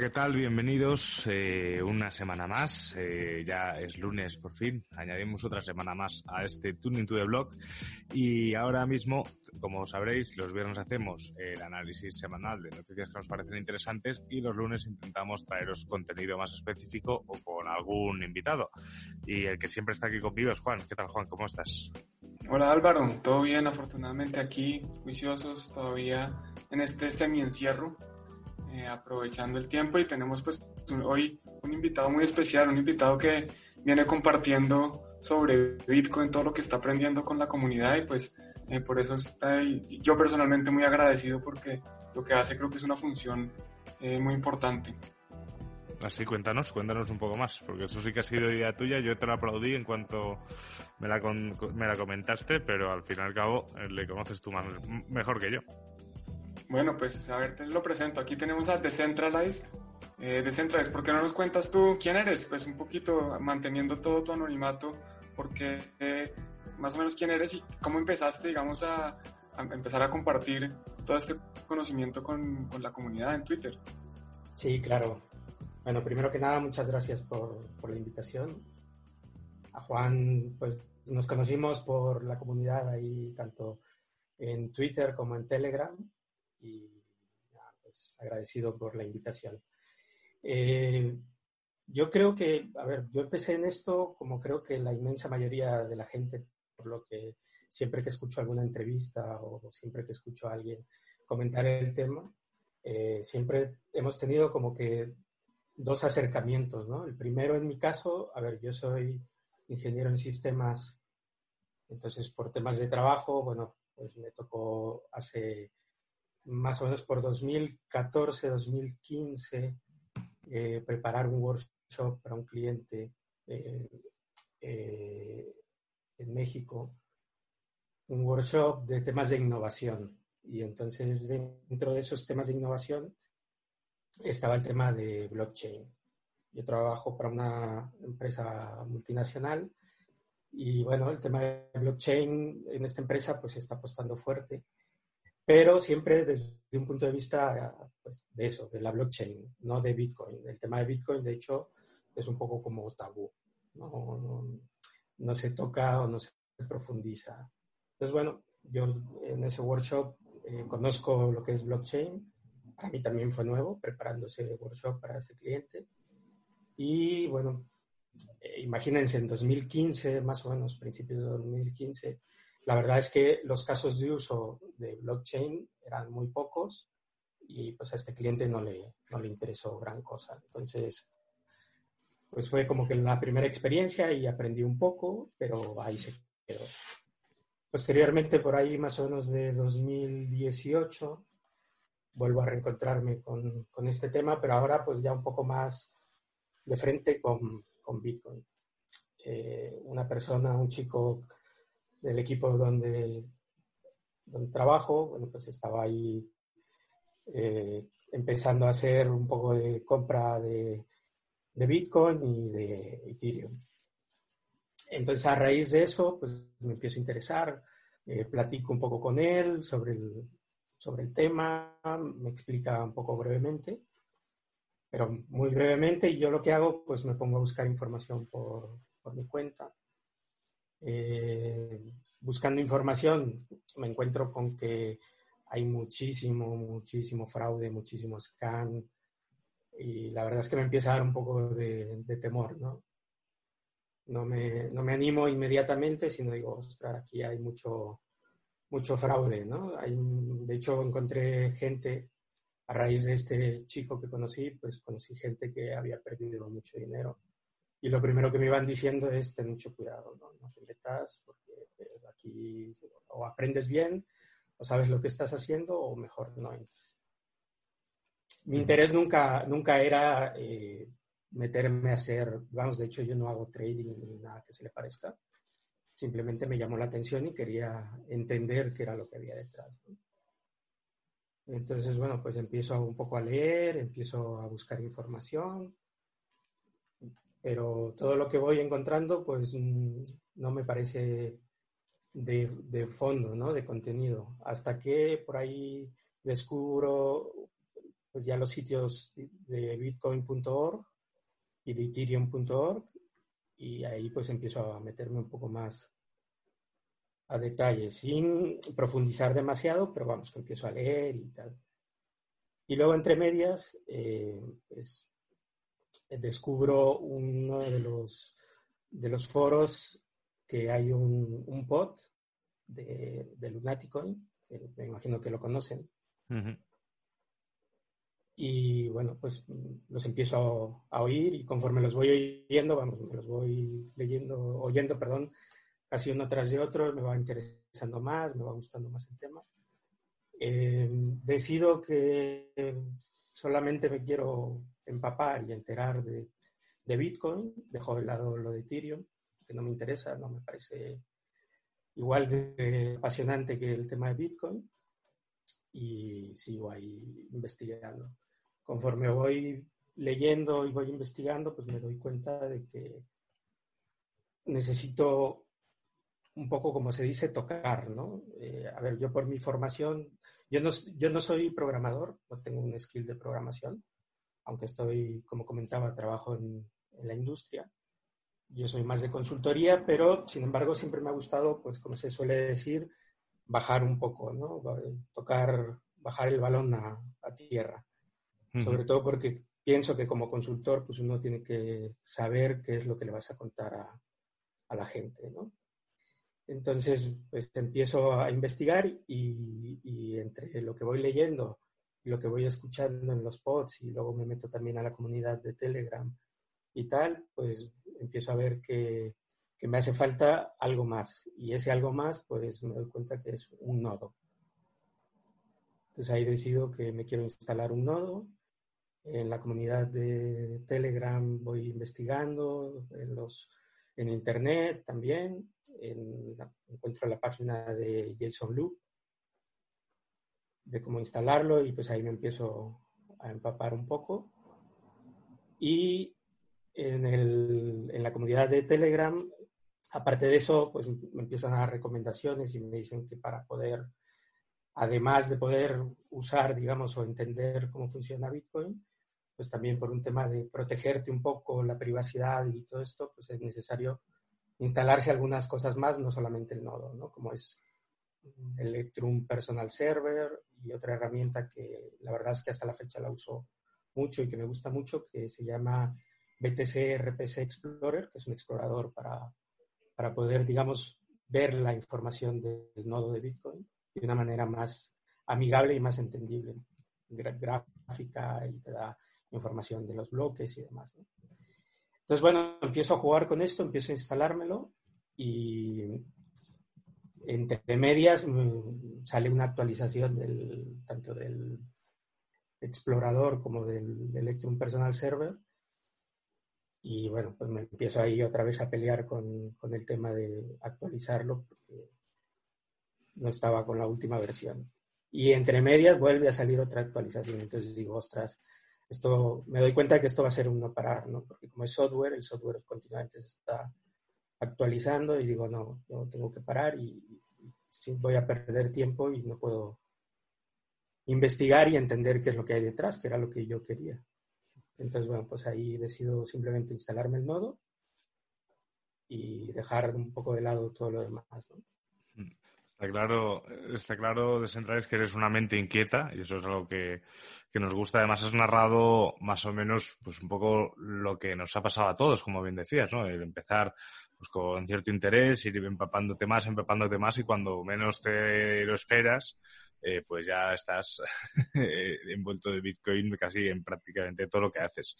¿Qué tal? Bienvenidos eh, una semana más. Eh, ya es lunes por fin. Añadimos otra semana más a este Tuning to the Blog. Y ahora mismo, como sabréis, los viernes hacemos el análisis semanal de noticias que nos parecen interesantes y los lunes intentamos traeros contenido más específico o con algún invitado. Y el que siempre está aquí conmigo es Juan. ¿Qué tal, Juan? ¿Cómo estás? Hola Álvaro, todo bien, afortunadamente aquí, juiciosos todavía en este semi-encierro eh, aprovechando el tiempo y tenemos pues hoy un invitado muy especial, un invitado que viene compartiendo sobre Bitcoin, todo lo que está aprendiendo con la comunidad y pues eh, por eso está yo personalmente muy agradecido porque lo que hace creo que es una función eh, muy importante. Así, cuéntanos, cuéntanos un poco más, porque eso sí que ha sido idea tuya. Yo te lo aplaudí en cuanto me la, me la comentaste, pero al fin y al cabo le conoces tú más, mejor que yo. Bueno, pues a ver, te lo presento. Aquí tenemos a Decentralized. Eh, Decentralized, ¿por qué no nos cuentas tú quién eres? Pues un poquito manteniendo todo tu anonimato, porque eh, más o menos quién eres y cómo empezaste, digamos, a, empezar a compartir todo este conocimiento con, con, la comunidad en Twitter. Sí, claro. Bueno, primero que nada, muchas gracias por, por la invitación. A Juan, pues nos conocimos por la comunidad ahí, tanto en Twitter como en Telegram y pues, agradecido por la invitación. Eh, yo creo que, a ver, yo empecé en esto como creo que la inmensa mayoría de la gente, por lo que siempre que escucho alguna entrevista o siempre que escucho a alguien comentar el tema, eh, siempre hemos tenido como que dos acercamientos, ¿no? El primero en mi caso, a ver, yo soy ingeniero en sistemas, entonces por temas de trabajo, bueno, pues me tocó hace más o menos por 2014, 2015, eh, preparar un workshop para un cliente eh, eh, en México, un workshop de temas de innovación. Y entonces dentro de esos temas de innovación estaba el tema de blockchain. Yo trabajo para una empresa multinacional y bueno, el tema de blockchain en esta empresa pues está apostando fuerte pero siempre desde un punto de vista pues, de eso, de la blockchain, no de Bitcoin. El tema de Bitcoin, de hecho, es un poco como tabú, no, no, se toca o no se profundiza. Entonces, bueno, yo en ese workshop eh, conozco lo que es blockchain, para mí también fue nuevo, preparando ese workshop para ese cliente. Y bueno, eh, imagínense, en 2015, más o menos, principios de 2015, la verdad es que los casos de uso de blockchain eran muy pocos y pues a este cliente no le, no le interesó gran cosa. Entonces, pues fue como que la primera experiencia y aprendí un poco, pero ahí se quedó. Posteriormente, por ahí más o menos de 2018, vuelvo a reencontrarme con, con este tema, pero ahora pues ya un poco más de frente con, con Bitcoin. Eh, una persona, un chico del equipo donde, donde trabajo, bueno, pues estaba ahí eh, empezando a hacer un poco de compra de, de, Bitcoin y de Ethereum. Entonces, a raíz de eso, pues me empiezo a interesar, eh, platico un poco con él sobre el, sobre el tema, me explica un poco brevemente, pero muy brevemente, y yo lo que hago, pues me pongo a buscar información por, por mi cuenta eh, buscando información me encuentro con que hay muchísimo, muchísimo fraude, muchísimo scan y la verdad es que me empieza a dar un poco de, temor, ¿no? No me, no me, animo inmediatamente, sino digo, ostras, aquí hay mucho, mucho fraude, ¿no? Hay, de hecho, encontré gente, a raíz de este chico que conocí, pues conocí gente que había perdido mucho dinero y lo primero que me iban diciendo es, ten mucho cuidado, no, no te metas porque eh, aquí o aprendes bien o sabes lo que estás haciendo o mejor no entres. mi interés nunca, nunca era eh, meterme a hacer, vamos, de hecho yo no hago trading ni nada que se le parezca. Simplemente me llamó la atención y quería entender qué era lo que había detrás. Entonces, bueno, pues empiezo un poco a leer, empiezo a buscar información, pero todo lo que voy encontrando, pues mm, no me parece de, fondo, ¿no? De contenido. Hasta que por ahí descubro pues ya los sitios de bitcoin.org y de ethereum.org y ahí pues empiezo a meterme un poco más a detalle, sin profundizar demasiado, pero vamos, que empiezo a leer y tal. Y luego entre medias, pues, descubro uno de los, de los foros que hay un, un pod de, de Lunaticoin, que me imagino que lo conocen. Y bueno, pues los empiezo a, oír y conforme los voy oyendo, vamos, me los voy leyendo, oyendo, perdón, casi uno tras de otro, me va interesando más, me va gustando más el tema. Eh, decido que solamente me quiero empapar y enterar de, de, Bitcoin, dejo de lado lo de Ethereum, que no me interesa, no me parece igual de apasionante que el tema de Bitcoin, y sigo ahí investigando. Conforme voy leyendo y voy investigando, pues me doy cuenta de que necesito un poco, como se dice, tocar, ¿no? Eh, a ver, yo por mi formación, yo no, yo no soy programador, no tengo un skill de programación, aunque estoy, como comentaba, trabajo en, en la industria. Yo soy más de consultoría, pero sin embargo siempre me ha gustado, pues como se suele decir, bajar un poco, ¿no? Tocar, bajar el balón a, a tierra. Sobre todo porque pienso que como consultor, pues uno tiene que saber qué es lo que le vas a contar a, a la gente, ¿no? Entonces, pues empiezo a investigar y, y, entre lo que voy leyendo lo que voy escuchando en los pods y luego me meto también a la comunidad de Telegram y tal, pues empiezo a ver que, que me hace falta algo más. Y ese algo más, pues me doy cuenta que es un nodo. Entonces ahí decido que me quiero instalar un nodo. En la comunidad de Telegram voy investigando, en los en internet también, en, encuentro la página de Jason Loop, de cómo instalarlo y pues ahí me empiezo a empapar un poco. Y en, el, en la comunidad de Telegram, aparte de eso, pues me empiezan a dar recomendaciones y me dicen que para poder, además de poder usar, digamos, o entender cómo funciona Bitcoin, pues también por un tema de protegerte un poco la privacidad y todo esto, pues es necesario instalarse algunas cosas más, no solamente el nodo, ¿no? Como es Electrum Personal Server y otra herramienta que la verdad es que hasta la fecha la uso mucho y que me gusta mucho, que se llama BTC RPC Explorer, que es un explorador para, para poder, digamos, ver la información del nodo de Bitcoin de una manera más amigable y más entendible, gráfica y te da información de los bloques y demás. Entonces, bueno, empiezo a jugar con esto, empiezo a instalármelo y entre medias mm, sale una actualización del, tanto del explorador como del Electrum Personal Server. Y bueno, pues me empiezo ahí otra vez a pelear con, con el tema de actualizarlo porque no estaba con la última versión. Y entre medias vuelve a salir otra actualización. Entonces digo, ostras, esto, me doy cuenta de que esto va a ser un parar, ¿no? Porque como es software, el software continuamente se está actualizando y digo, no, yo tengo que parar y, voy a perder tiempo y no puedo investigar y entender qué es lo que hay detrás, que era lo que yo quería. Entonces, bueno, pues ahí decido simplemente instalarme el nodo y dejar un poco de lado todo lo demás, ¿no? Está claro, está claro, Decentrales, que eres una mente inquieta y eso es algo que, que, nos gusta. Además, has narrado más o menos pues un poco lo que nos ha pasado a todos, como bien decías, ¿no? El empezar pues, con cierto interés, ir empapándote más, empapándote más y cuando menos te lo esperas, eh, pues ya estás envuelto de Bitcoin casi en prácticamente todo lo que haces.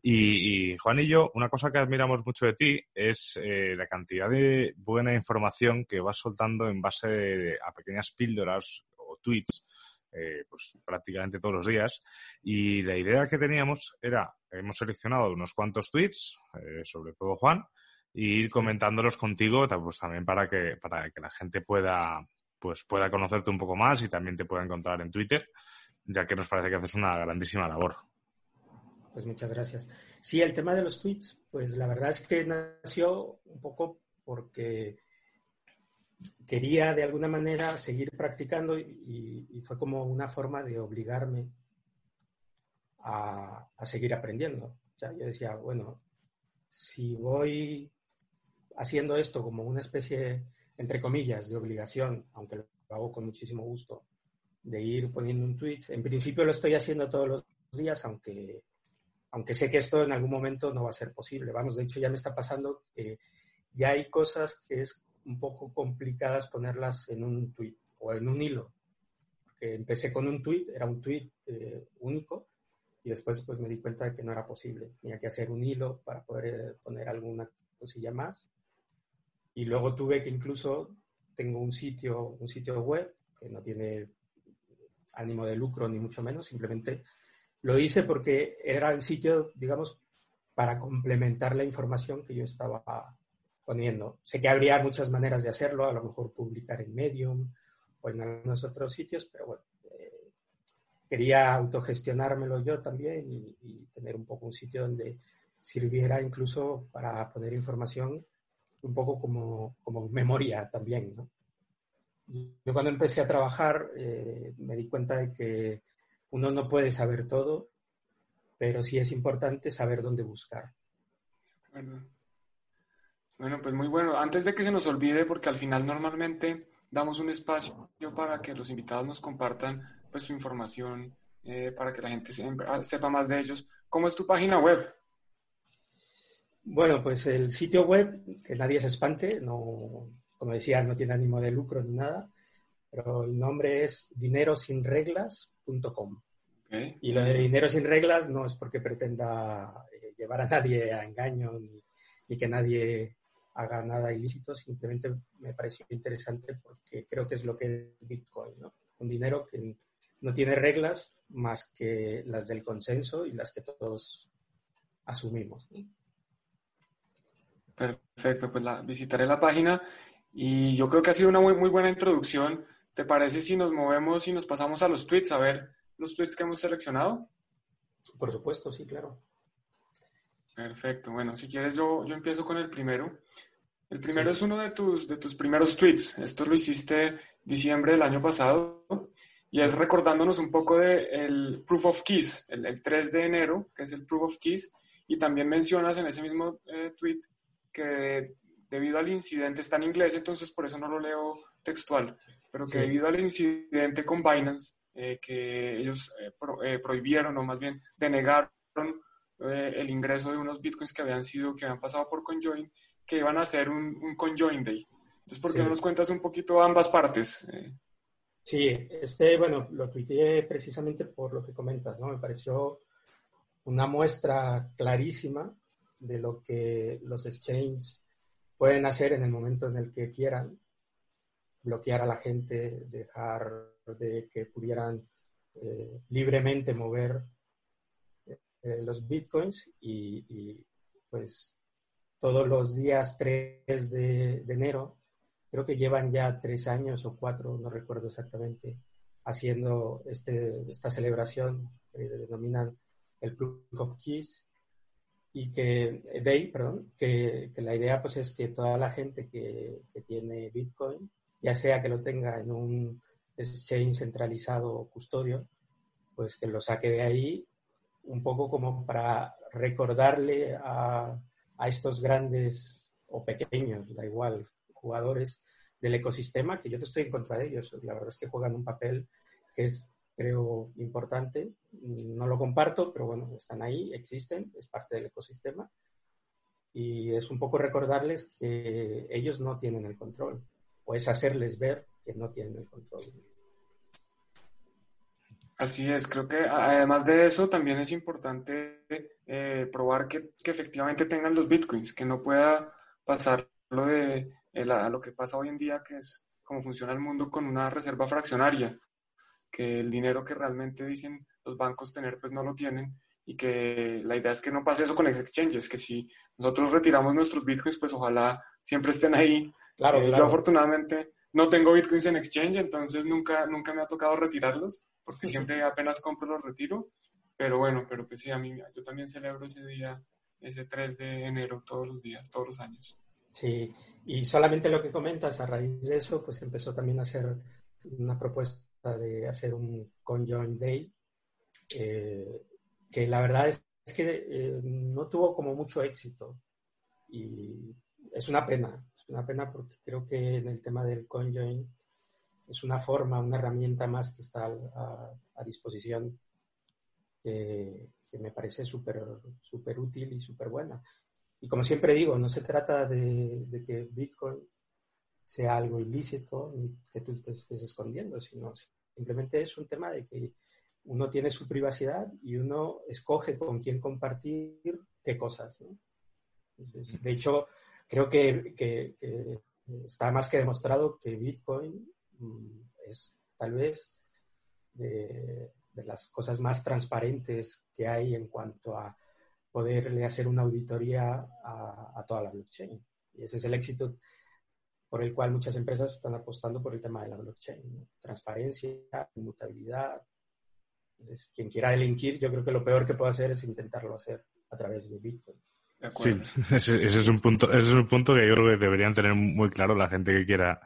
Y, Juan y yo, una cosa que admiramos mucho de ti es eh, la cantidad de buena información que vas soltando en base a pequeñas píldoras o tweets eh, pues prácticamente todos los días. Y la idea que teníamos era, hemos seleccionado unos cuantos tweets, eh, sobre todo Juan, e ir comentándolos contigo, pues también para que, para que la gente pueda, pues pueda conocerte un poco más y también te pueda encontrar en Twitter, ya que nos parece que haces una grandísima labor. Pues muchas gracias. Sí, el tema de los tweets, pues la verdad es que nació un poco porque quería de alguna manera seguir practicando y, fue como una forma de obligarme a, seguir aprendiendo. O sea, yo decía, bueno, si voy haciendo esto como una especie, entre comillas, de obligación, aunque lo hago con muchísimo gusto, de ir poniendo un tweet, en principio lo estoy haciendo todos los días, aunque, aunque sé que esto en algún momento no va a ser posible. Vamos, de hecho ya me está pasando que ya hay cosas que es un poco complicadas ponerlas en un tweet o en un hilo. Empecé con un tweet, era un tweet eh, único, y después pues me di cuenta de que no era posible. Tenía que hacer un hilo para poder poner alguna cosilla más. Y luego tuve que incluso, tengo un sitio, un sitio web que no tiene ánimo de lucro ni mucho menos, simplemente lo hice porque era el sitio, digamos, para complementar la información que yo estaba poniendo. Sé que habría muchas maneras de hacerlo, a lo mejor publicar en Medium o en algunos otros sitios, pero bueno, eh, quería autogestionármelo yo también y, tener un poco un sitio donde sirviera incluso para poner información un poco como, como memoria también, ¿no? Yo cuando empecé a trabajar eh, me di cuenta de que uno no puede saber todo, pero sí es importante saber dónde buscar. Bueno, pues muy bueno. Antes de que se nos olvide, porque al final normalmente damos un espacio para que los invitados nos compartan pues su información, eh, para que la gente sepa más de ellos. ¿Cómo es tu página web? Bueno, pues el sitio web, que nadie se espante, no, como decía, no tiene ánimo de lucro ni nada, pero el nombre es dinerosinreglas.com. Y lo de dinero sin reglas no es porque pretenda eh, llevar a nadie a engaño ni, ni que nadie haga nada ilícito, simplemente me pareció interesante porque creo que es lo que es Bitcoin, ¿no? Un dinero que no tiene reglas más que las del consenso y las que todos asumimos. Perfecto, pues la, visitaré la página y yo creo que ha sido una muy, muy buena introducción. ¿Te parece si nos movemos y nos pasamos a los tweets, a ver los tweets que hemos seleccionado? Por supuesto, sí, claro. Perfecto. Bueno, si quieres yo, yo empiezo con el primero. El primero es uno de tus, de tus primeros tweets. Esto lo hiciste diciembre del año pasado y es recordándonos un poco del el Proof of Keys, el, 3 de enero, que es el Proof of Keys, y también mencionas en ese mismo eh, tweet que debido al incidente está en inglés, entonces por eso no lo leo textual, pero que debido al incidente con Binance, eh, que ellos eh, prohibieron o más bien denegaron el ingreso de unos bitcoins que habían sido, que habían pasado por CoinJoin, que iban a hacer un, un conjoin day. Entonces, ¿por qué no nos cuentas un poquito ambas partes? Eh, sí, este, bueno, lo tuiteé precisamente por lo que comentas, ¿no? Me pareció una muestra clarísima de lo que los exchanges pueden hacer en el momento en el que quieran, bloquear a la gente, dejar de que pudieran eh, libremente mover eh, los bitcoins y, pues todos los días 3 de, enero, creo que llevan ya tres años o cuatro, no recuerdo exactamente, haciendo este, esta celebración que denominan el Proof of Keys y que, Day, perdón, que, que, la idea pues es que toda la gente que, que, tiene Bitcoin, ya sea que lo tenga en un exchange centralizado o custodio, pues que lo saque de ahí un poco como para recordarle a, a estos grandes o pequeños, da igual, jugadores del ecosistema, que yo te estoy en contra de ellos. La verdad es que juegan un papel que es, creo, importante. No lo comparto, pero bueno, están ahí, existen, es parte del ecosistema. Y es un poco recordarles que ellos no tienen el control, o es hacerles ver que no tienen el control. Así es, creo que además de eso también es importante eh, probar que, efectivamente tengan los bitcoins, que no pueda pasar lo de a lo que pasa hoy en día, que es cómo funciona el mundo con una reserva fraccionaria. Que el dinero que realmente dicen los bancos tener, pues no lo tienen y que la idea es que no pase eso con los exchanges, que si nosotros retiramos nuestros bitcoins, pues ojalá siempre estén ahí. Claro, eh, Yo afortunadamente no tengo bitcoins en exchange, entonces nunca, nunca me ha tocado retirarlos, porque siempre apenas compro los retiro. Pero bueno, pero pues sí, a mí, yo también celebro ese día, ese 3 de enero, todos los días, todos los años. Sí, y solamente lo que comentas, a raíz de eso, pues empezó también a hacer una propuesta de hacer un conjoint day, eh, que la verdad es, que eh, no tuvo como mucho éxito. Y es una pena, es una pena porque creo que en el tema del conjoin es una forma, una herramienta más que está a, disposición que, me parece súper súper útil y súper buena. Y como siempre digo, no se trata de, que Bitcoin sea algo ilícito ni que tú te estés escondiendo, sino simplemente es un tema de que uno tiene su privacidad y uno escoge con quién compartir qué cosas. de hecho, creo que, está más que demostrado que Bitcoin mm, es tal vez de, las cosas más transparentes que hay en cuanto a poderle hacer una auditoría a, toda la blockchain. Y ese es el éxito por el cual muchas empresas están apostando por el tema de la blockchain. Transparencia, inmutabilidad, entonces, quien quiera delinquir, yo creo que lo peor que puede hacer es intentarlo hacer a través de Bitcoin. Sí, ese, es un punto, ese es un punto que yo creo que deberían tener muy claro la gente que quiera,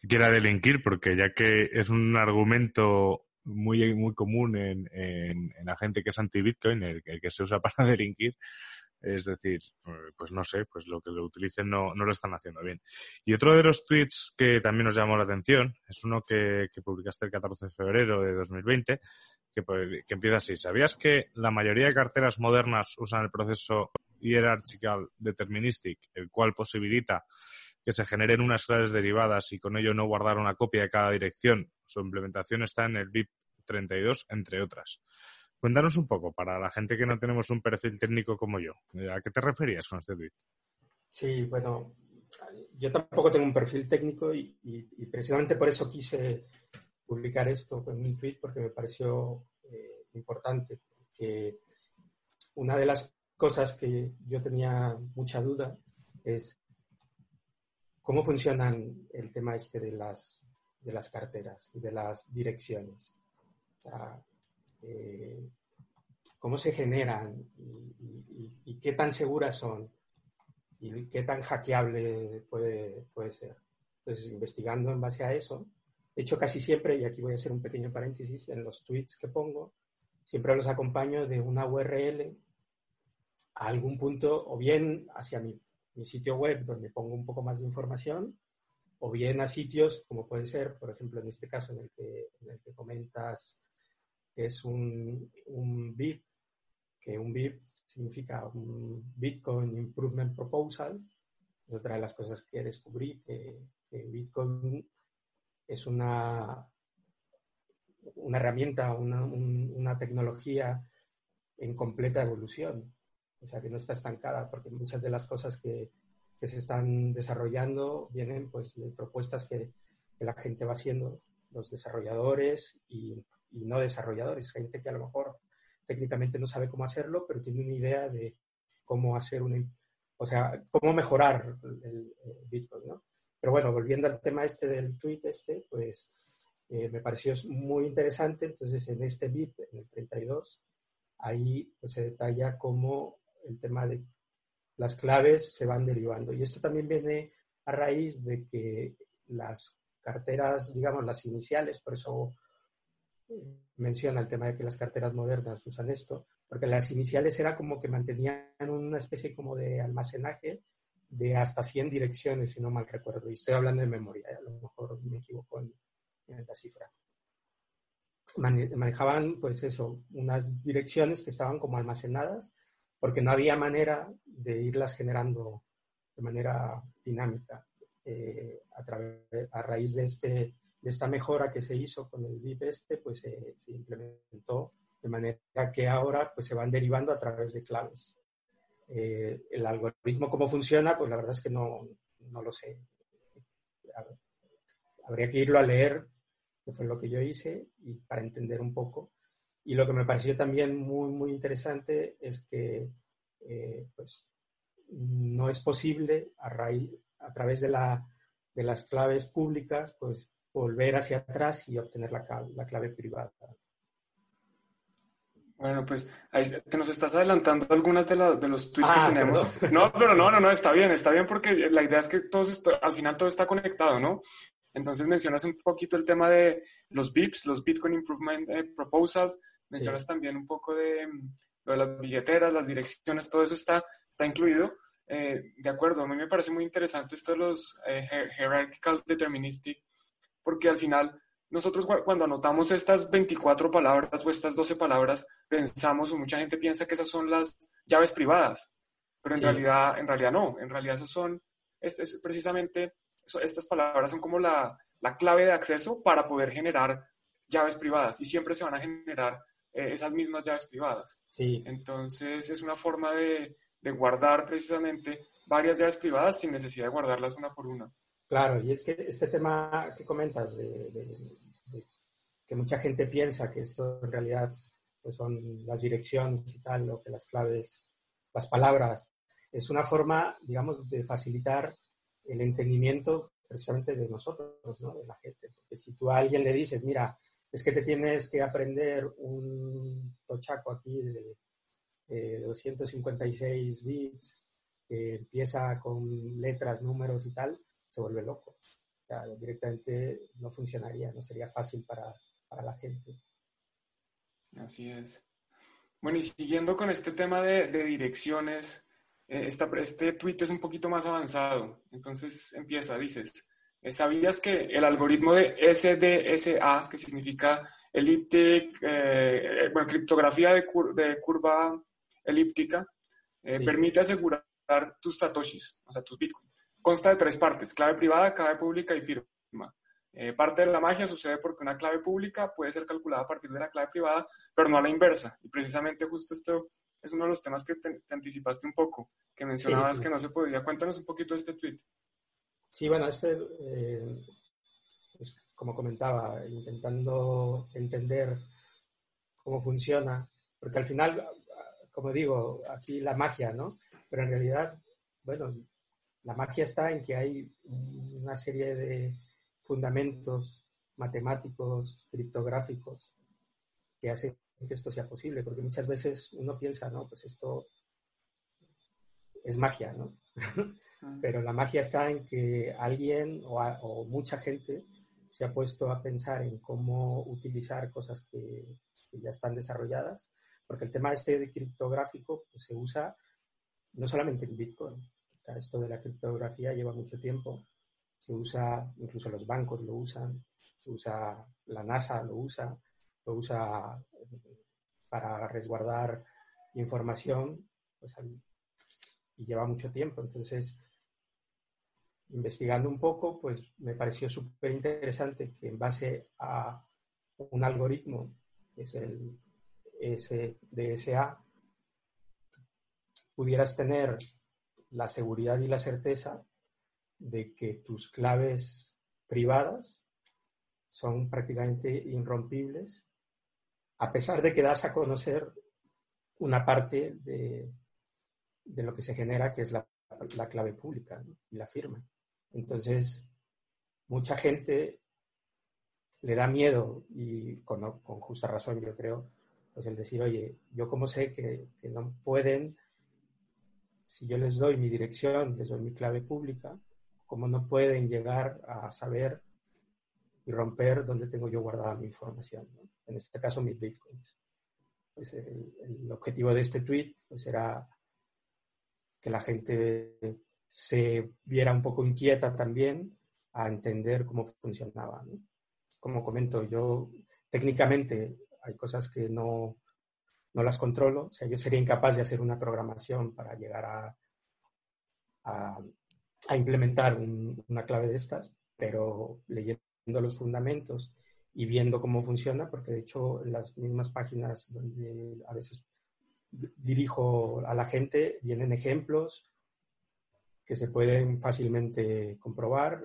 que quiera delinquir, porque ya que es un argumento muy, muy común en, en, la gente que es anti-Bitcoin, el, que se usa para delinquir, es decir, pues no sé, pues lo que lo utilicen no, no lo están haciendo bien. Y otro de los tweets que también nos llamó la atención es uno que, que publicaste el 14 de febrero de 2020, que, que empieza así. ¿Sabías que la mayoría de carteras modernas usan el proceso Hierarchical Deterministic, el cual posibilita que se generen unas claves derivadas y con ello no guardar una copia de cada dirección? Su implementación está en el BIP 32, entre otras. Cuéntanos un poco, para la gente que no tenemos un perfil técnico como yo, ¿a qué te referías con este tweet? Sí, bueno, yo tampoco tengo un perfil técnico y precisamente por eso quise publicar esto en un tweet porque me pareció eh, importante. Que una de las cosas que yo tenía mucha duda es cómo funcionan el tema este de las, de las carteras y de las direcciones. Eh, cómo se generan y, qué tan seguras son y qué tan hackeable puede, puede ser. Entonces, investigando en base a eso, de hecho, casi siempre, y aquí voy a hacer un pequeño paréntesis, en los tweets que pongo, siempre los acompaño de una URL a algún punto, o bien hacia mi, sitio web donde pongo un poco más de información, o bien a sitios como pueden ser, por ejemplo, en este caso en el que, en el que comentas, es un, un BIP, que un BIP significa un Bitcoin Improvement Proposal. Es otra de las cosas que descubrí, que, que Bitcoin es una, una herramienta, una, tecnología en completa evolución, o sea, que no está estancada, porque muchas de las cosas que, se están desarrollando vienen pues de propuestas que, la gente va haciendo, los desarrolladores y, no desarrolladores, gente que a lo mejor técnicamente no sabe cómo hacerlo, pero tiene una idea de cómo hacer una, o sea, cómo mejorar el, el Bitcoin, ¿no? Pero bueno, volviendo al tema este del tweet este, pues eh, me pareció muy interesante. Entonces, en este BIP, en el 32, ahí pues, se detalla cómo el tema de las claves se van derivando. Y esto también viene a raíz de que las carteras, digamos, las iniciales, por eso menciona el tema de que las carteras modernas usan esto, porque las iniciales era como que mantenían una especie como de almacenaje de hasta 100 direcciones, si no mal recuerdo. Y estoy hablando de memoria, a lo mejor me equivoco en, la cifra. Manejaban, pues eso, unas direcciones que estaban como almacenadas, porque no había manera de irlas generando de manera dinámica. Eh, a, a raíz de, este, de esta mejora que se hizo con el BIP este, pues se implementó de manera que ahora pues se van derivando a través de claves. Eh, el algoritmo, cómo funciona, pues la verdad es que no, no lo sé. Habría que irlo a leer que fue lo que yo hice, y para entender un poco. Y lo que me pareció también muy, muy interesante es que eh, pues, no es posible a, raíz, a través de, la, de las claves públicas pues, volver hacia atrás y obtener la, la clave privada. Bueno, pues ahí te nos estás adelantando algunas de, de los tweets que ah, tenemos. No, pero no, no, no, está bien, está bien porque la idea es que todos al final todo está conectado, ¿no? Entonces mencionas un poquito el tema de los BIPs, los Bitcoin Improvement eh, Proposals, mencionas también un poco de, de, las billeteras, las direcciones, todo eso está, está incluido. Eh, de acuerdo, a mí me parece muy interesante esto de los eh, Hierarchical Deterministic, porque al final nosotros cuando anotamos estas 24 palabras o estas 12 palabras, pensamos o mucha gente piensa que esas son las llaves privadas, pero en, realidad, en realidad no, en realidad esas son, es, precisamente, estas palabras son como la, la, clave de acceso para poder generar llaves privadas y siempre se van a generar eh, esas mismas llaves privadas. Sí. Entonces es una forma de, de guardar precisamente varias llaves privadas sin necesidad de guardarlas una por una. Claro, y es que este tema que comentas de, que mucha gente piensa que esto en realidad pues son las direcciones y tal, o que las claves, las palabras, es una forma, digamos, de facilitar el entendimiento precisamente de nosotros, ¿no? de la gente. Porque si tú a alguien le dices, mira, es que te tienes que aprender un tochaco aquí de, 256 bits, que empieza con letras, números y tal, se vuelve loco. Sea, directamente no funcionaría, no sería fácil para, para la gente. Así es. Bueno, y siguiendo con este tema de, de direcciones, eh, este tweet es un poquito más avanzado. Entonces empieza, dices, eh, ¿sabías que el algoritmo de SDSA, que significa elliptic, eh, bueno, criptografía de, de curva elíptica, permite asegurar tus satoshis, o sea, tus bitcoins? Consta de tres partes, clave privada, clave pública y firma. Eh, parte de la magia sucede porque una clave pública puede ser calculada a partir de la clave privada, pero no a la inversa. Y precisamente justo esto es uno de los temas que te, anticipaste un poco, que mencionabas que no se podía. Cuéntanos un poquito de este tweet. Sí, bueno, este, eh, es como comentaba, intentando entender cómo funciona, porque al final, como digo, aquí la magia, ¿no? Pero en realidad, bueno, la magia está en que hay una serie de fundamentos matemáticos, criptográficos, que hacen que esto sea posible, porque muchas veces uno piensa, no, pues esto es magia, ¿no? Pero la magia está en que alguien o, mucha gente se ha puesto a pensar en cómo utilizar cosas que, ya están desarrolladas, porque el tema este de criptográfico pues, se usa no solamente en Bitcoin, esto de la criptografía lleva mucho tiempo. Se usa, incluso los bancos lo usan, se usa la NASA lo usa, lo usa eh, para resguardar información pues, y lleva mucho tiempo. Entonces, investigando un poco, pues me pareció súper interesante que en base a un algoritmo, que es el SDSA, pudieras tener la seguridad y la certeza de que tus claves privadas son prácticamente irrompibles, a pesar de que das a conocer una parte de, lo que se genera, que es la, clave pública y la firma. Entonces, mucha gente le da miedo, y con, justa razón yo creo, pues el decir, oye, yo como sé que, que no pueden si yo les doy mi dirección, les doy mi clave pública, ¿cómo no pueden llegar a saber y romper dónde tengo yo guardada mi información? En este caso, mis bitcoins. Pues el, objetivo de este tweet pues, era que la gente se viera un poco inquieta también a entender cómo funcionaba. Como comento, yo técnicamente hay cosas que no, no las controlo. O sea, yo sería incapaz de hacer una programación para llegar a, a, implementar una clave de estas, pero leyendo los fundamentos y viendo cómo funciona, porque de hecho las mismas páginas donde a veces dirijo a la gente vienen ejemplos que se pueden fácilmente comprobar,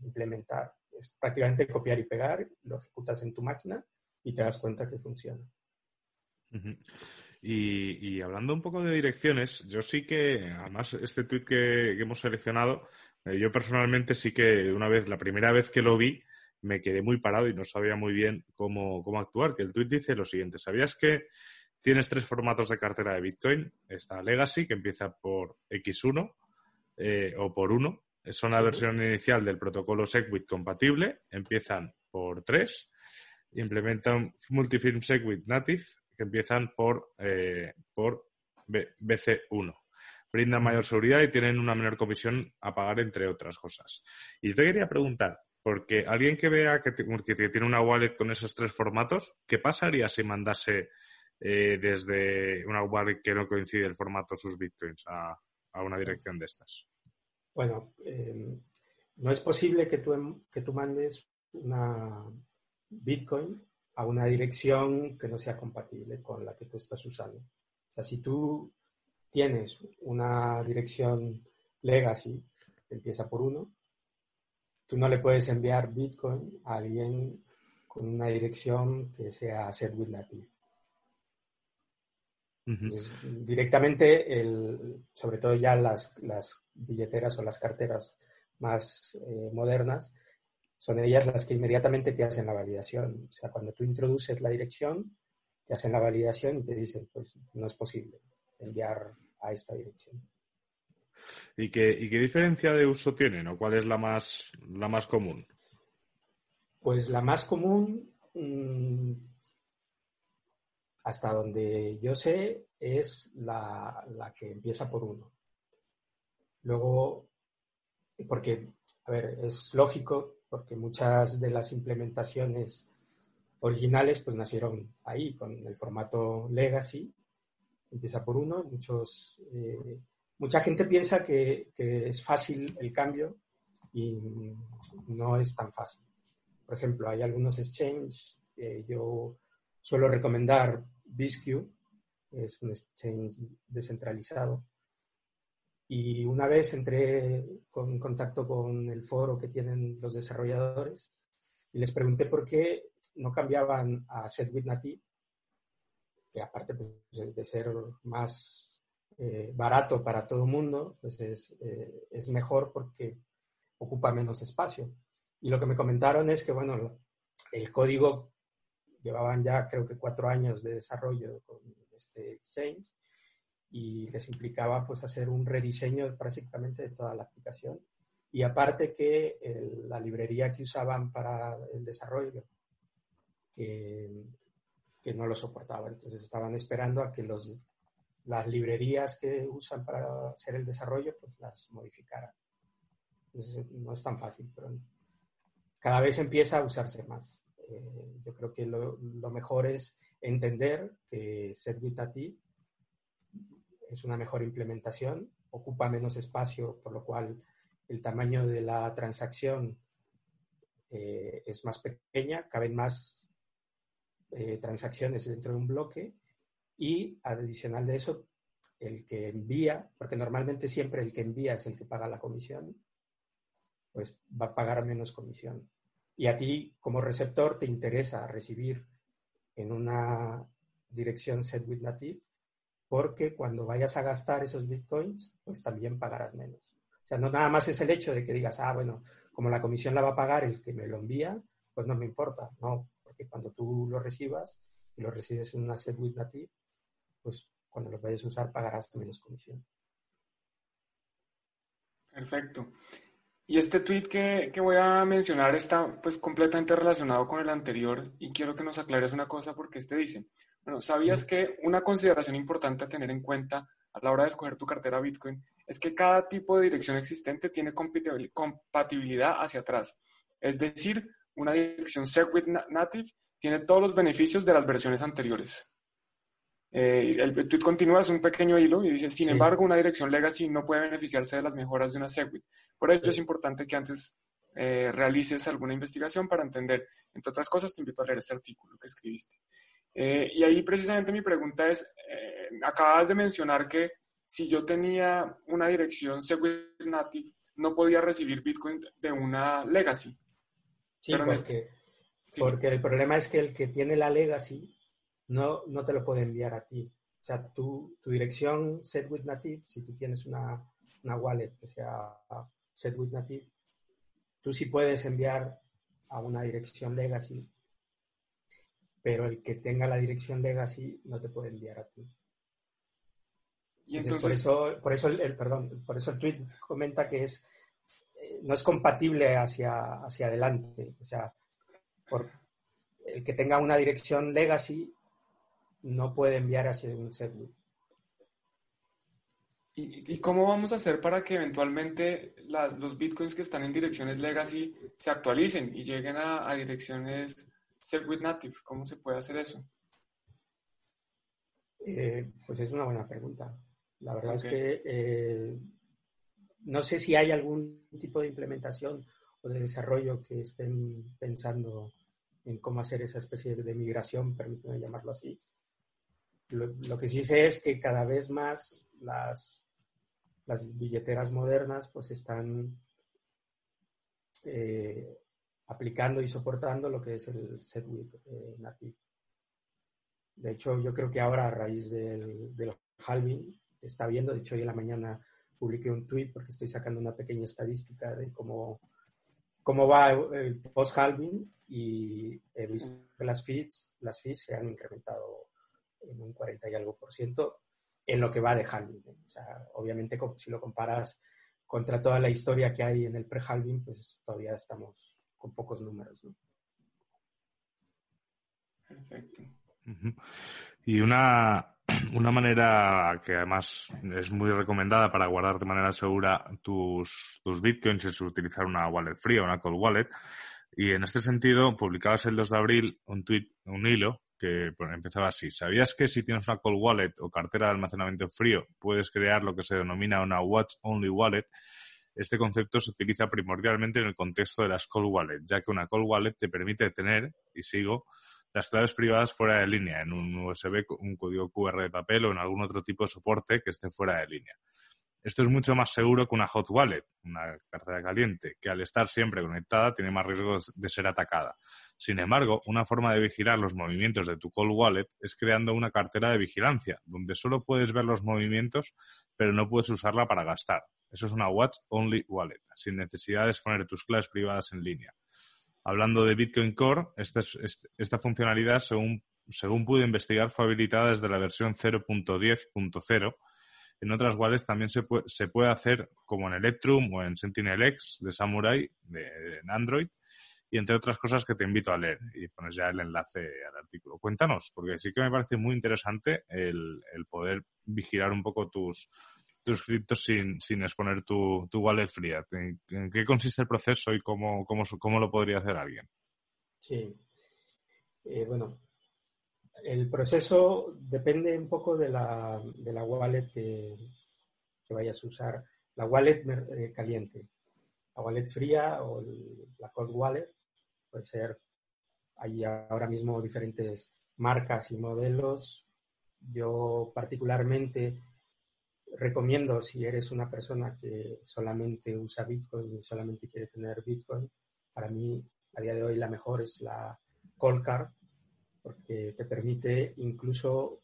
implementar. es prácticamente copiar y pegar, lo ejecutas en tu máquina y te das cuenta que funciona. Y, hablando un poco de direcciones, yo sí que, además, este tweet que, hemos seleccionado, eh, yo personalmente sí que una vez, la primera vez que lo vi, me quedé muy parado y no sabía muy bien cómo, cómo actuar. Que el tweet dice lo siguiente: ¿Sabías que tienes tres formatos de cartera de Bitcoin? Está Legacy, que empieza por X1 eh, o por 1. Son la versión inicial del protocolo SegWit compatible. Empiezan por 3. Implementan Multifilm SegWit Native, que empiezan por, eh, por BC1 brindan mayor seguridad y tienen una menor comisión a pagar, entre otras cosas. Y te quería preguntar, porque alguien que vea que, tiene una wallet con esos tres formatos, ¿qué pasaría si mandase eh, desde una wallet que no coincide el formato sus bitcoins a, una dirección de estas? Bueno, em, no es posible que tú, que tú mandes una bitcoin a una dirección que no sea compatible con la que tú estás usando. O sea, si tú tienes una dirección legacy empieza por uno, tú no le puedes enviar Bitcoin a alguien con una dirección que sea SetWith Native. directamente, el, sobre todo ya las, las, billeteras o las carteras más eh, modernas, son ellas las que inmediatamente te hacen la validación. O sea, cuando tú introduces la dirección, te hacen la validación y te dicen, pues no es posible enviar a esta dirección. ¿Y qué, diferencia de uso tienen o cuál es la más, la más común? Pues la más común, mm, hasta donde yo sé, es la, que empieza por uno. Luego, porque, a ver, es lógico, porque muchas de las implementaciones originales pues nacieron ahí, con el formato legacy, empieza por uno, muchos... Eh, mucha gente piensa que, es fácil el cambio y no es tan fácil. Por ejemplo, hay algunos exchanges, yo suelo recomendar BizQ, es un exchange descentralizado. Y una vez entré en contacto con el foro que tienen los desarrolladores y les pregunté por qué no cambiaban a SetWith Native, que aparte pues, de ser más eh, barato para todo el mundo, pues eh, es, mejor porque ocupa menos espacio. Y lo que me comentaron es que, bueno, el código llevaban ya creo que cuatro años de desarrollo con este exchange y les implicaba pues hacer un rediseño prácticamente de toda la aplicación. Y aparte que la librería que usaban para el desarrollo, que, que no lo soportaba. Entonces estaban esperando a que los las librerías que usan para hacer el desarrollo, pues las modificaran. Entonces, no es tan fácil, pero cada vez empieza a usarse más. Eh, yo creo que lo, mejor es entender que SetWithAT es una mejor implementación, ocupa menos espacio, por lo cual el tamaño de la transacción eh, es más pequeña, caben más eh, transacciones dentro de un bloque y adicional de eso, el que envía, porque normalmente siempre el que envía es el que paga la comisión, pues va a pagar menos comisión. Y a ti como receptor te interesa recibir en una dirección set with porque cuando vayas a gastar esos bitcoins, pues también pagarás menos. O sea, no nada más es el hecho de que digas, ah, bueno, como la comisión la va a pagar el que me lo envía, pues no me importa. No, porque cuando tú lo recibas y lo recibes en una set with native, pues cuando los vayas a usar pagarás menos comisión. Perfecto. Y este tweet que, voy a mencionar está pues completamente relacionado con el anterior y quiero que nos aclares una cosa porque este dice, bueno, ¿sabías que una consideración importante a tener en cuenta a la hora de escoger tu cartera Bitcoin es que cada tipo de dirección existente tiene compatibilidad hacia atrás? Es decir, una dirección SegWit Native tiene todos los beneficios de las versiones anteriores. Eh, el tweet continúa, es un pequeño hilo y dice, sin embargo, una dirección legacy no puede beneficiarse de las mejoras de una SegWit. Por ello es importante que antes eh, realices alguna investigación para entender. Entre otras cosas, te invito a leer este artículo que escribiste. Eh, y ahí precisamente mi pregunta es, acabas de mencionar que si yo tenía una dirección SegWit native, no podía recibir Bitcoin de una legacy. Sí, porque, porque el problema es que el que tiene la legacy no, no te lo puede enviar a ti. O sea, tu, tu dirección set with native, si tú tienes una, una wallet que sea set with native, tú sí puedes enviar a una dirección legacy, pero el que tenga la dirección legacy no te puede enviar a ti. Y entonces, por eso, por eso el, perdón, por eso el tweet comenta que es eh, no es compatible hacia, hacia adelante. O sea, por el que tenga una dirección legacy no puede enviar hacia un server. ¿Y, cómo vamos a hacer para que eventualmente los bitcoins que están en direcciones legacy se actualicen y lleguen a, direcciones set with native? ¿Cómo se puede hacer eso? Eh, pues es una buena pregunta. La verdad es que eh, no sé si hay algún tipo de implementación o de desarrollo que estén pensando en cómo hacer esa especie de migración, permíteme llamarlo así. Lo, que sí sé es que cada vez más las, las billeteras modernas pues están eh, aplicando y soportando lo que es el SetWit eh, native. De hecho, yo creo que ahora a raíz del, del halving, está viendo, de hecho hoy en la mañana publiqué un tweet porque estoy sacando una pequeña estadística de cómo, cómo va el post-halving y he visto que las fees, las fees se han incrementado en un 40 y algo por ciento en lo que va de halving. O sea, obviamente si lo comparas contra toda la historia que hay en el pre-halving, pues todavía estamos con pocos números. Perfecto. Y una, una manera que además es muy recomendada para guardar de manera segura tus, tus bitcoins es utilizar una wallet fría, una cold wallet. Y en este sentido, publicabas el 2 de abril un tweet, un hilo que empezaba así. ¿Sabías que si tienes una cold wallet o cartera de almacenamiento frío, puedes crear lo que se denomina una watch only wallet? Este concepto se utiliza primordialmente en el contexto de las cold wallets, ya que una cold wallet te permite tener, y sigo, las claves privadas fuera de línea, en un USB, un código QR de papel o en algún otro tipo de soporte que esté fuera de línea. Esto es mucho más seguro que una hot wallet, una cartera caliente, que al estar siempre conectada tiene más riesgo de ser atacada. Sin embargo, una forma de vigilar los movimientos de tu cold wallet es creando una cartera de vigilancia, donde solo puedes ver los movimientos, pero no puedes usarla para gastar. Eso es una watch only wallet, sin necesidad de exponer tus claves privadas en línea. Hablando de Bitcoin Core, esta, esta funcionalidad, según, según pude investigar, fue habilitada desde la versión 0.10.0. En otras wallets también se puede, se puede hacer como en Electrum o en SentinelX de Samurai de, en Android y entre otras cosas que te invito a leer y pones ya el enlace al artículo. Cuéntanos, porque sí que me parece muy interesante el, el poder vigilar un poco tus, tus criptos sin, sin exponer tu, tu wallet fría. ¿En, qué consiste el proceso y cómo, cómo, cómo lo podría hacer alguien? Sí. Eh, bueno, el proceso depende un poco de la, de la wallet que, vayas a usar. La wallet eh, caliente, la wallet fría o la cold wallet puede ser. Hay ahora mismo diferentes marcas y modelos. Yo particularmente recomiendo si eres una persona que solamente usa Bitcoin y solamente quiere tener Bitcoin, para mí a día de hoy la mejor es la Cold Card, porque te permite incluso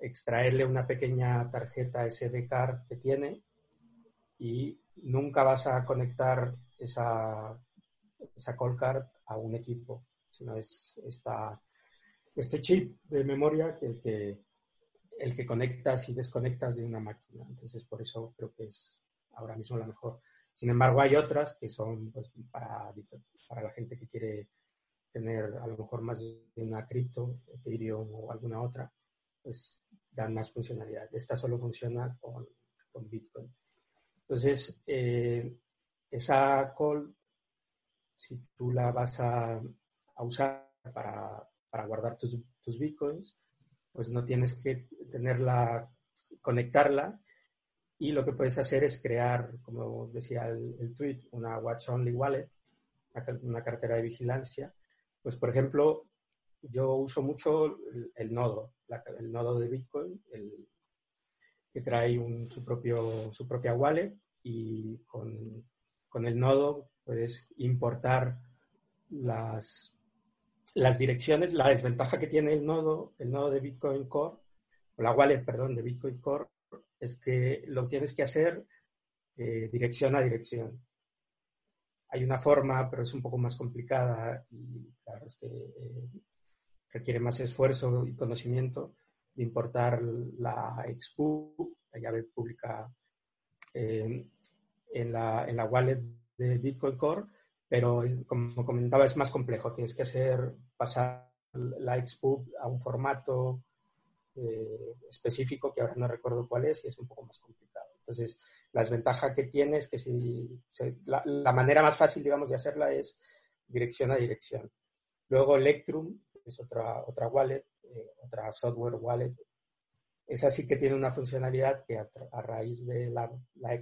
extraerle una pequeña tarjeta SD card que tiene y nunca vas a conectar esa, esa call card a un equipo, sino es esta, este chip de memoria que el que el que conectas y desconectas de una máquina. Entonces, por eso creo que es ahora mismo la mejor. Sin embargo, hay otras que son pues, para, para la gente que quiere tener a lo mejor más de una cripto, Ethereum o alguna otra, pues dan más funcionalidad. Esta solo funciona con, con Bitcoin. Entonces, eh, esa call, si tú la vas a, a usar para, para guardar tus, tus Bitcoins, pues no tienes que tenerla, conectarla y lo que puedes hacer es crear, como decía el, tweet, una Watch Only Wallet, una cartera de vigilancia. Pues, por ejemplo, yo uso mucho el, nodo, el nodo de Bitcoin, que trae su, propio, su propia wallet y con, con, el nodo puedes importar las, las direcciones, la desventaja que tiene el nodo, el nodo de Bitcoin Core, o la wallet, perdón, de Bitcoin Core, es que lo tienes que hacer eh, dirección a dirección. Hay una forma, pero es un poco más complicada y claro, es eh, requiere más esfuerzo y conocimiento de importar la XPU, la llave pública, eh, en, la, en la wallet de Bitcoin Core, pero como comentaba, es más complejo. Tienes que hacer pasar la XPub a un formato eh, específico que ahora no recuerdo cuál es y es un poco más complicado. Entonces, la desventaja que tiene es que si la, manera más fácil, digamos, de hacerla es dirección a dirección. Luego Electrum es otra, otra wallet, eh, otra software wallet. Esa sí que tiene una funcionalidad que a, raíz de la, la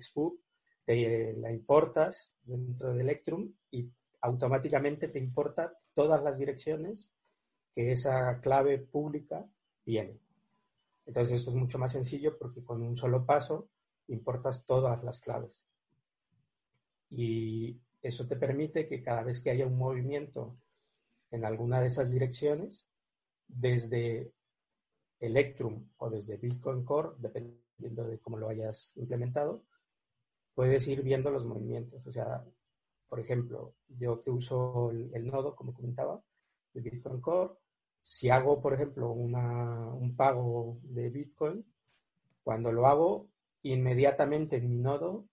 te la importas dentro de Electrum y automáticamente te importa todas las direcciones que esa clave pública tiene. Entonces esto es mucho más sencillo porque con un solo paso importas todas las claves. Y eso te permite que cada vez que haya un movimiento en alguna de esas direcciones, desde Electrum o desde Bitcoin Core, dependiendo de cómo lo hayas implementado, puedes ir viendo los movimientos. O sea, por ejemplo, yo que uso el, nodo, como comentaba, el Bitcoin Core, si hago, por ejemplo, un pago de Bitcoin, cuando lo hago, inmediatamente en mi nodo,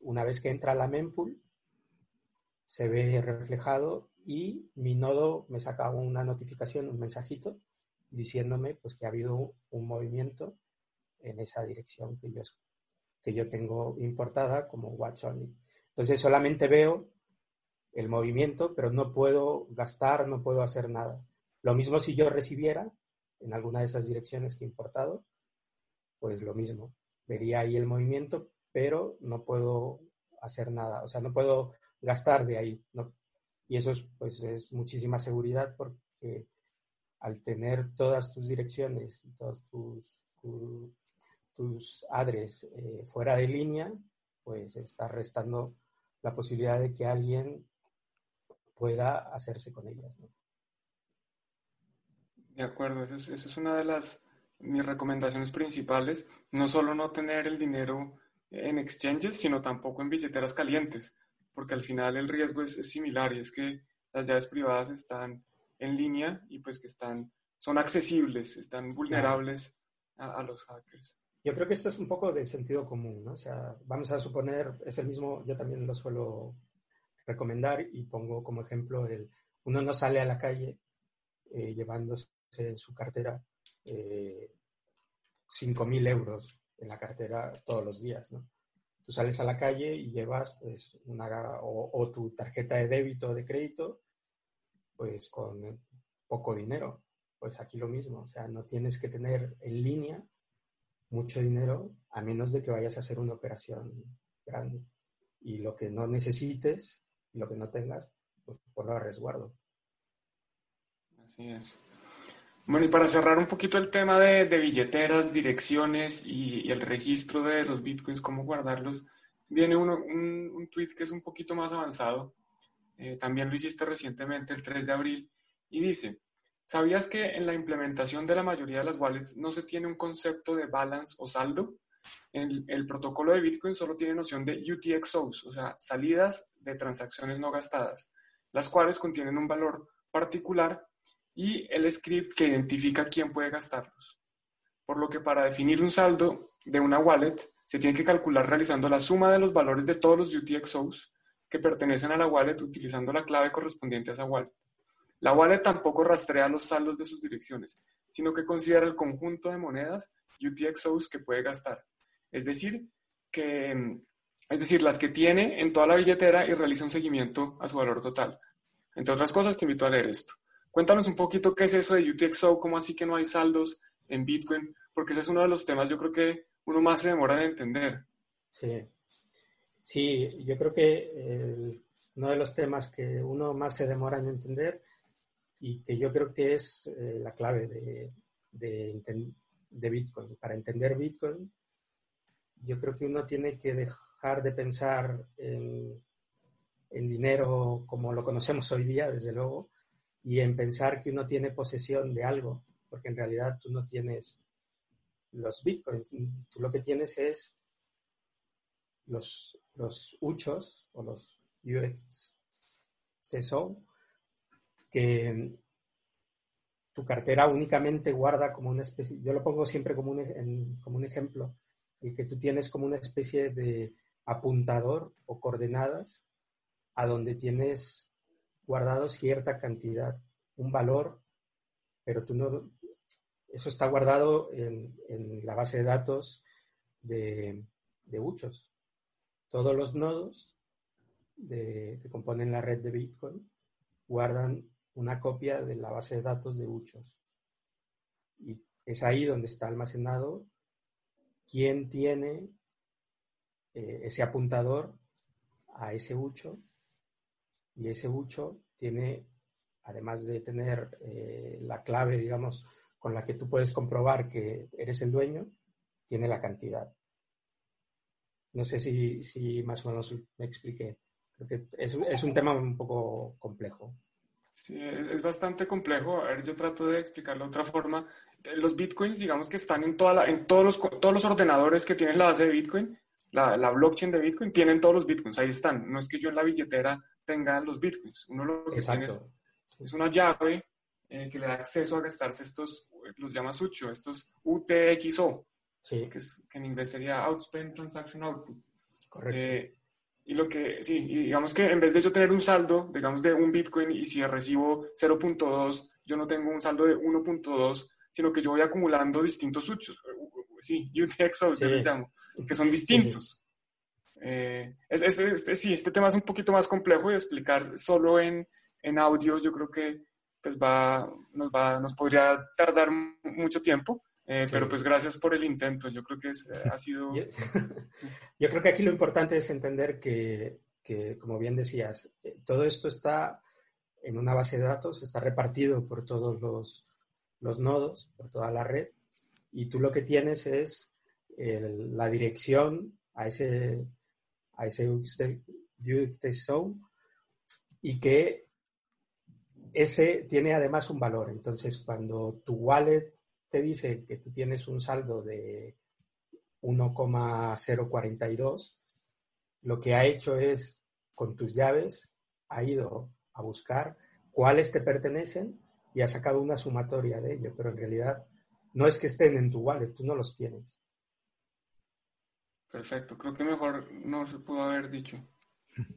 una vez que entra la mempool, se ve reflejado y mi nodo me saca una notificación, un mensajito, diciéndome pues, que ha habido un movimiento en esa dirección que yo que yo tengo importada como Watch Only. Entonces solamente veo el movimiento, pero no puedo gastar, no puedo hacer nada. Lo mismo si yo recibiera en alguna de esas direcciones que he importado, pues lo mismo. Vería ahí el movimiento, pero no puedo hacer nada. O sea, no puedo gastar de ahí. Y eso es, pues, es muchísima seguridad porque al tener todas tus direcciones, todos tus, tus adres eh, fuera de línea, pues está restando la posibilidad de que alguien pueda hacerse con ellas. De acuerdo, eso es, una de las mis recomendaciones principales. No solo no tener el dinero en exchanges, sino tampoco en billeteras calientes, porque al final el riesgo es, similar y es que las llaves privadas están en línea y pues que están, son accesibles, están vulnerables a los hackers. Yo creo que esto es un poco de sentido común, ¿no? O sea, vamos a suponer, es el mismo, yo también lo suelo recomendar y pongo como ejemplo el, uno no sale a la calle eh, llevándose en su cartera eh, 5.000 euros en la cartera todos los días, ¿no? Tú sales a la calle y llevas pues una, o, o tu tarjeta de débito o de crédito, pues con poco dinero. Pues aquí lo mismo, o sea, no tienes que tener en línea mucho dinero a menos de que vayas a hacer una operación grande. Y lo que no necesites, lo que no tengas, pues ponlo a resguardo. Así es. Bueno, y para cerrar un poquito el tema de, billeteras, direcciones y, el registro de los bitcoins, cómo guardarlos, viene uno, un, un tweet que es un poquito más avanzado. Eh, también lo hiciste recientemente, el 3 de abril, y dice, ¿Sabías que en la implementación de la mayoría de las wallets no se tiene un concepto de balance o saldo? El, el, protocolo de Bitcoin solo tiene noción de UTXOs, o sea, salidas de transacciones no gastadas, las cuales contienen un valor particular y el script que identifica quién puede gastarlos. Por lo que para definir un saldo de una wallet se tiene que calcular realizando la suma de los valores de todos los UTXOs que pertenecen a la wallet utilizando la clave correspondiente a esa wallet. La wallet tampoco rastrea los saldos de sus direcciones, sino que considera el conjunto de monedas UTXOs que puede gastar. Es decir, que, es decir, las que tiene en toda la billetera y realiza un seguimiento a su valor total. Entre otras cosas, te invito a leer esto. Cuéntanos un poquito qué es eso de UTXO, cómo así que no hay saldos en Bitcoin, porque ese es uno de los temas yo creo que uno más se demora en entender. Sí, sí yo creo que uno de los temas que uno más se demora en entender y que yo creo que es eh, la clave de, Bitcoin. Para entender Bitcoin, yo creo que uno tiene que dejar de pensar en, en dinero como lo conocemos hoy día, desde luego, y en pensar que uno tiene posesión de algo, porque en realidad tú no tienes los bitcoins, tú lo que tienes es los, los uchos o los UXSO que tu cartera únicamente guarda como una especie, yo lo pongo siempre como un, como un ejemplo, el que tú tienes como una especie de apuntador o coordenadas a donde tienes guardado cierta cantidad, un valor, pero tú no, eso está guardado en, la base de datos de, de. Todos los nodos que componen la red de Bitcoin guardan una copia de la base de datos de Uchos. Y es ahí donde está almacenado quién tiene eh, ese apuntador a ese Ucho y ese Ucho tiene, además de tener eh, la clave, digamos, con la que tú puedes comprobar que eres el dueño, tiene la cantidad. No sé si, más o menos me expliqué. Creo es, es un tema un poco complejo. Sí, es bastante complejo. A ver, yo trato de explicarlo de otra forma. Los bitcoins, digamos que están en, toda en todos, los, todos los ordenadores que tienen la base de bitcoin, la, la, blockchain de bitcoin, tienen todos los bitcoins, ahí están. No es que yo en la billetera tenga los bitcoins. Uno lo que tiene es, una llave eh, que le da acceso a gastarse estos, los llama Sucho, estos UTXO, que, que, en inglés sería Outspend Transaction Output. Correcto. Eh, y lo que, sí, y digamos que en vez de yo tener un saldo, digamos, de un Bitcoin y si recibo 0.2, yo no tengo un saldo de 1.2, sino que yo voy acumulando distintos suchos, sí, UTXOs, yo les llamo, que son distintos. Eh, sí, este tema es un poquito más complejo de explicar solo en, en audio, yo creo que pues va, nos, va, nos podría tardar mucho tiempo, eh, pero pues gracias por el intento, yo creo que es, eh, ha sido... Yo, creo que aquí lo importante es entender que, que, como bien decías, eh, todo esto está en una base de datos, está repartido por todos los, los nodos, por toda la red, y tú lo que tienes es la dirección a ese, a ese zone y que ese tiene además un valor. Entonces, cuando tu wallet te dice que tú tienes un saldo de 1,042, lo que ha hecho es, con tus llaves, ha ido a buscar cuáles te pertenecen y ha sacado una sumatoria de ello, pero en realidad no es que estén en tu wallet, tú no los tienes. Perfecto, creo que mejor no se pudo haber dicho.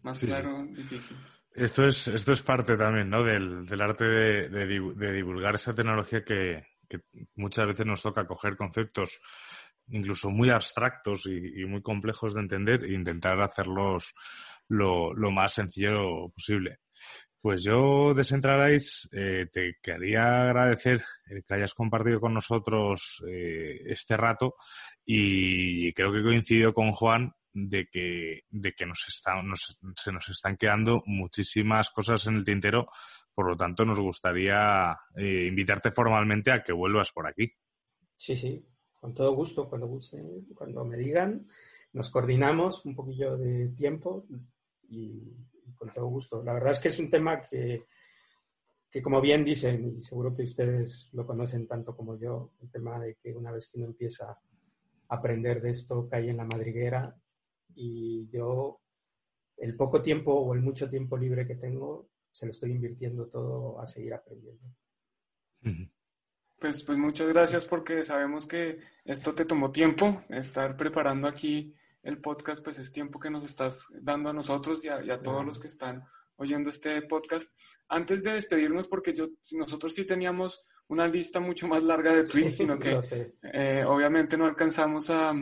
Más claro, difícil. Esto es, esto es parte también ¿no? del, arte de, divulgar esa tecnología que, que muchas veces nos toca coger conceptos incluso muy abstractos y, muy complejos de entender e intentar hacerlos lo, más sencillo posible. Pues yo, Decentralize, eh, te quería agradecer que hayas compartido con nosotros eh, este rato y creo que coincido con Juan de que, de que nos se nos están quedando muchísimas cosas en el tintero por lo tanto, nos gustaría eh, invitarte formalmente a que vuelvas por aquí. Sí, sí, con todo gusto, cuando cuando me digan, nos coordinamos un poquillo de tiempo y, con todo gusto. La verdad es que es un tema que, que, como bien dicen, y seguro que ustedes lo conocen tanto como yo, el tema de que una vez que uno empieza a aprender de esto, cae en la madriguera y yo el poco tiempo o el mucho tiempo libre que tengo se lo estoy invirtiendo todo a seguir aprendiendo. Pues, pues muchas gracias porque sabemos que esto te tomó tiempo, estar preparando aquí el podcast, pues es tiempo que nos estás dando a nosotros y a, todos los que están oyendo este podcast. Antes de despedirnos, porque yo, nosotros sí teníamos una lista mucho más larga de tweets, sino que eh, obviamente no alcanzamos a,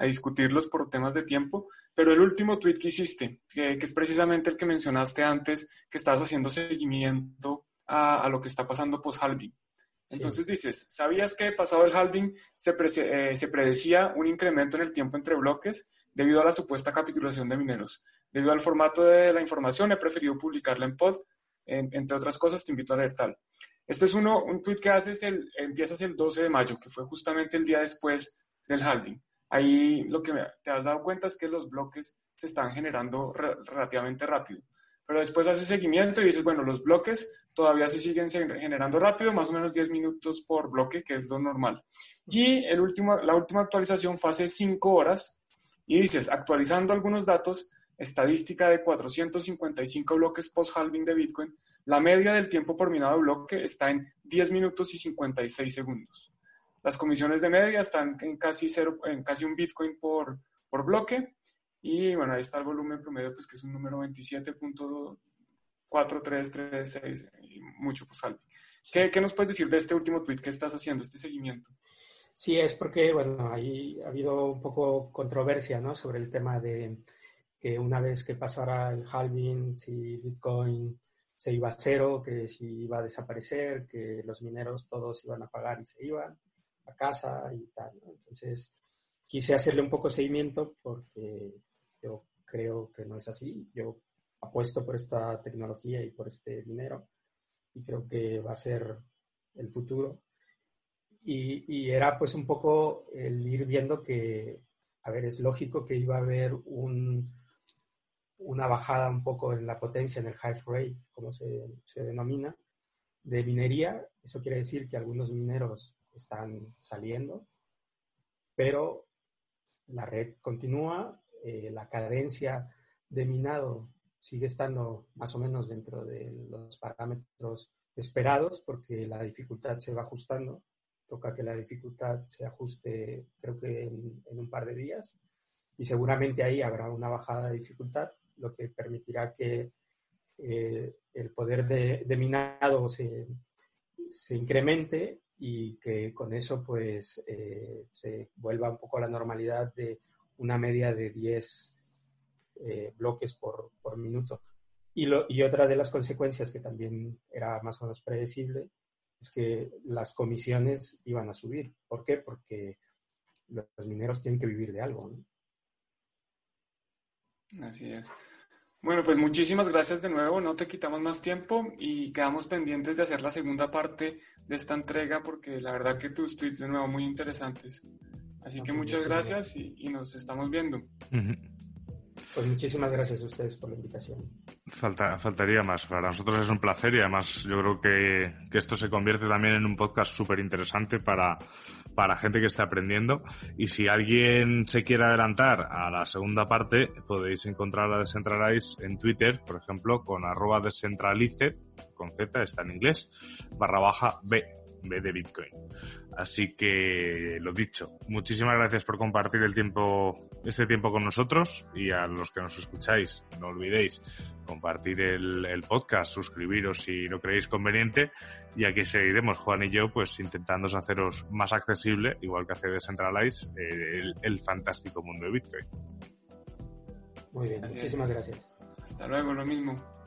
a discutirlos por temas de tiempo, pero el último tweet que hiciste, que, es precisamente el que mencionaste antes, que estás haciendo seguimiento a, lo que está pasando post-halving. Entonces dices, ¿sabías que pasado el halving se, eh, se, predecía un incremento en el tiempo entre bloques debido a la supuesta capitulación de mineros? Debido al formato de la información, he preferido publicarla en pod. entre otras cosas, te invito a leer tal. Este es uno, un tweet que haces, el, empiezas el 12 de mayo, que fue justamente el día después del halving. Ahí lo que te has dado cuenta es que los bloques se están generando relativamente rápido. pero después hace seguimiento y dices, bueno, los bloques todavía se siguen generando rápido, más o menos 10 minutos por bloque, que es lo normal. Y el último, la última actualización fue hace 5 horas y dices, actualizando algunos datos, estadística de 455 bloques post-halving de Bitcoin, la media del tiempo por minado de bloque está en 10 minutos y 56 segundos. Las comisiones de media están en casi, cero, en casi un Bitcoin por, por bloque. Y bueno, ahí está el volumen promedio, pues que es un número 27.4336 y mucho post-halving. ¿Qué, ¿Qué nos puedes decir de este último tweet que estás haciendo, este seguimiento? Sí, es porque, bueno, ahí ha habido un poco controversia, ¿no? Sobre el tema de que una vez que pasara el halving, si Bitcoin se iba a cero, que si iba a desaparecer, que los mineros todos iban a pagar y se iban a casa y tal. Entonces, quise hacerle un poco seguimiento porque yo creo que no es así. Yo apuesto por esta tecnología y por este dinero y creo que va a ser el futuro. Y, era pues un poco el ir viendo que, a ver, es lógico que iba a haber un, una bajada un poco en la potencia, en el hash rate, como se, denomina, de minería. Eso quiere decir que algunos mineros están saliendo, pero la red continúa, eh, la cadencia de minado sigue estando más o menos dentro de los parámetros esperados porque la dificultad se va ajustando. Toca que la dificultad se ajuste creo que en, en un par de días y seguramente ahí habrá una bajada de dificultad lo que permitirá que eh, el poder de, minado se, incremente y que con eso pues eh, se vuelva un poco a la normalidad de una media de 10 eh, bloques por, minuto. Y, lo, y otra de las consecuencias que también era más o menos predecible es que las comisiones iban a subir. ¿Por qué? Porque los mineros tienen que vivir de algo. Así es. Bueno, pues muchísimas gracias de nuevo, no te quitamos más tiempo y quedamos pendientes de hacer la segunda parte de esta entrega porque la verdad que tus tweets de nuevo muy interesantes. Así que muchas gracias y, nos estamos viendo. Pues muchísimas gracias a ustedes por la invitación. Falta, faltaría más. Para nosotros es un placer y además yo creo que, que esto se convierte también en un podcast súper interesante para, para gente que esté aprendiendo. Y si alguien se quiere adelantar a la segunda parte, podéis encontrar a Decentralize en Twitter, por ejemplo, con arroba descentralice, con Z, está en inglés, barra baja B de Bitcoin. Así que lo dicho, muchísimas gracias por compartir el tiempo, este tiempo con nosotros y a los que nos escucháis, no olvidéis compartir el, podcast, suscribiros si lo creéis conveniente y aquí seguiremos Juan y yo pues intentando haceros más accesible, igual que hace Decentralize, el, el fantástico mundo de Bitcoin. Muy bien, muchísimas gracias. Hasta luego, lo mismo.